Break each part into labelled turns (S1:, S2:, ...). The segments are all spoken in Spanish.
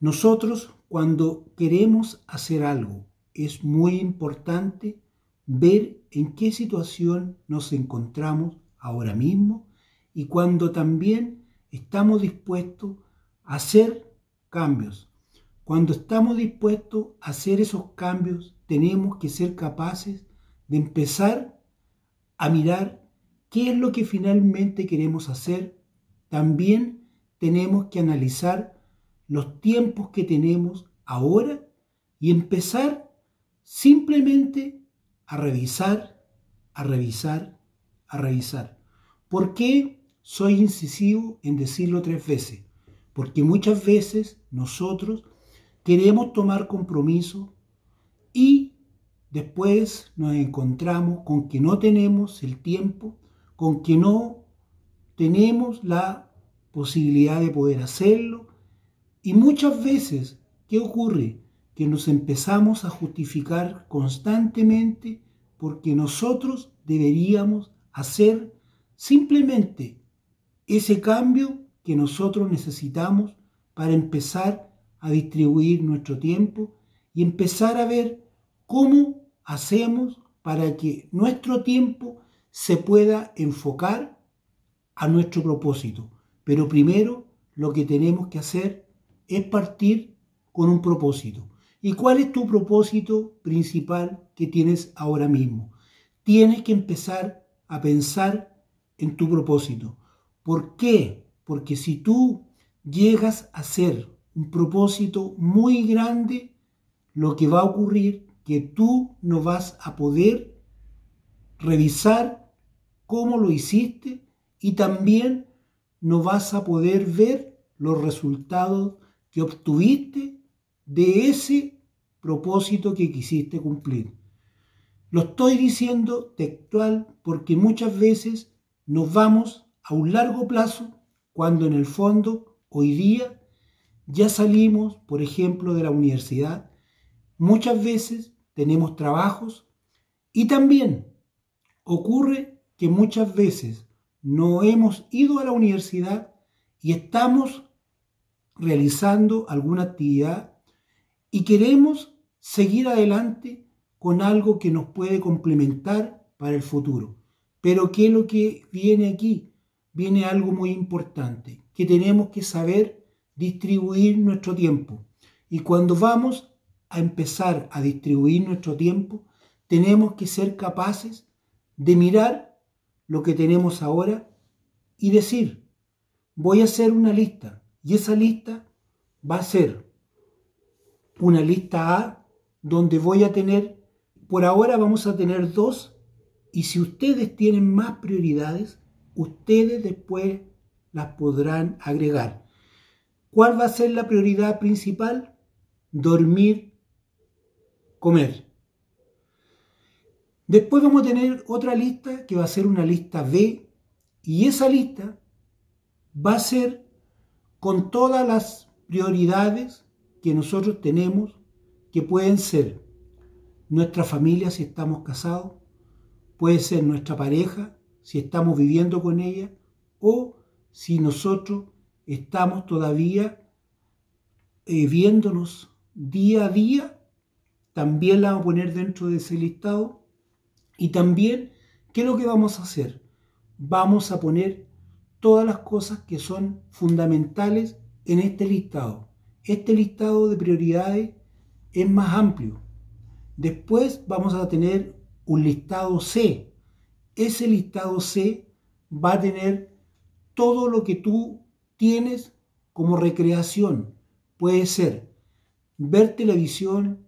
S1: Nosotros cuando queremos hacer algo es muy importante ver en qué situación nos encontramos ahora mismo y cuando también estamos dispuestos a hacer cambios. Cuando estamos dispuestos a hacer esos cambios, tenemos que ser capaces de empezar a mirar qué es lo que finalmente queremos hacer. También tenemos que analizar los tiempos que tenemos ahora y empezar simplemente a revisar, a revisar, a revisar. ¿Por qué soy incisivo en decirlo tres veces? Porque muchas veces nosotros queremos tomar compromiso y después nos encontramos con que no tenemos el tiempo, con que no tenemos la posibilidad de poder hacerlo y muchas veces, ¿qué ocurre? Que nos empezamos a justificar constantemente porque nosotros deberíamos hacer simplemente ese cambio que nosotros necesitamos para empezar a distribuir nuestro tiempo y empezar a ver cómo hacemos para que nuestro tiempo se pueda enfocar a nuestro propósito. Pero primero lo que tenemos que hacer es partir con un propósito. ¿Y cuál es tu propósito principal que tienes ahora mismo? Tienes que empezar a pensar en tu propósito. ¿Por qué? Porque si tú llegas a ser un propósito muy grande, lo que va a ocurrir que tú no vas a poder revisar cómo lo hiciste y también no vas a poder ver los resultados obtuviste de ese propósito que quisiste cumplir. Lo estoy diciendo textual porque muchas veces nos vamos a un largo plazo cuando en el fondo hoy día ya salimos, por ejemplo, de la universidad, muchas veces tenemos trabajos y también ocurre que muchas veces no hemos ido a la universidad y estamos realizando alguna actividad y queremos seguir adelante con algo que nos puede complementar para el futuro. Pero ¿qué es lo que viene aquí? Viene algo muy importante, que tenemos que saber distribuir nuestro tiempo. Y cuando vamos a empezar a distribuir nuestro tiempo, tenemos que ser capaces de mirar lo que tenemos ahora y decir, voy a hacer una lista y esa lista va a ser una lista A donde voy a tener, por ahora vamos a tener dos, y si ustedes tienen más prioridades, ustedes después las podrán agregar. ¿Cuál va a ser la prioridad principal? Dormir, comer. Después vamos a tener otra lista que va a ser una lista B y esa lista va a ser con todas las prioridades que nosotros tenemos, que pueden ser nuestra familia si estamos casados, puede ser nuestra pareja si estamos viviendo con ella, o si nosotros estamos todavía eh, viéndonos día a día, también la vamos a poner dentro de ese listado. Y también, ¿qué es lo que vamos a hacer? Vamos a poner todas las cosas que son fundamentales en este listado. Este listado de prioridades es más amplio. Después vamos a tener un listado C. Ese listado C va a tener todo lo que tú tienes como recreación. Puede ser ver televisión.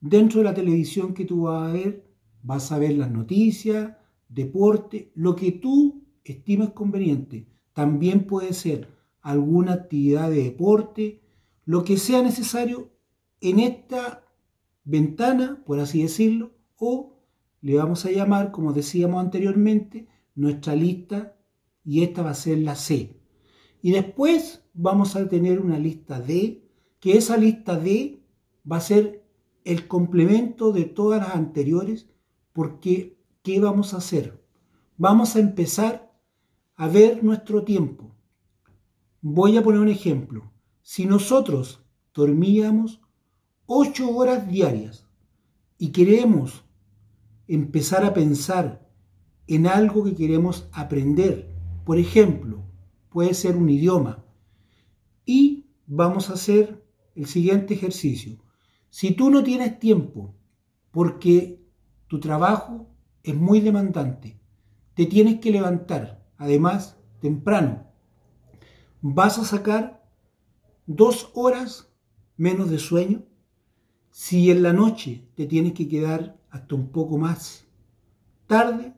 S1: Dentro de la televisión que tú vas a ver, vas a ver las noticias, deporte, lo que tú estimes conveniente. También puede ser alguna actividad de deporte, lo que sea necesario en esta ventana, por así decirlo, o le vamos a llamar, como decíamos anteriormente, nuestra lista y esta va a ser la C. Y después vamos a tener una lista D, que esa lista D va a ser el complemento de todas las anteriores, porque ¿qué vamos a hacer? Vamos a empezar a ver nuestro tiempo. Voy a poner un ejemplo. Si nosotros dormíamos ocho horas diarias y queremos empezar a pensar en algo que queremos aprender, por ejemplo, puede ser un idioma, y vamos a hacer el siguiente ejercicio. Si tú no tienes tiempo porque tu trabajo es muy demandante, te tienes que levantar, además, temprano, vas a sacar dos horas menos de sueño. Si en la noche te tienes que quedar hasta un poco más tarde,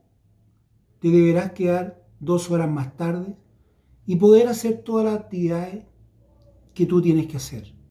S1: te deberás quedar dos horas más tarde y poder hacer todas las actividades que tú tienes que hacer.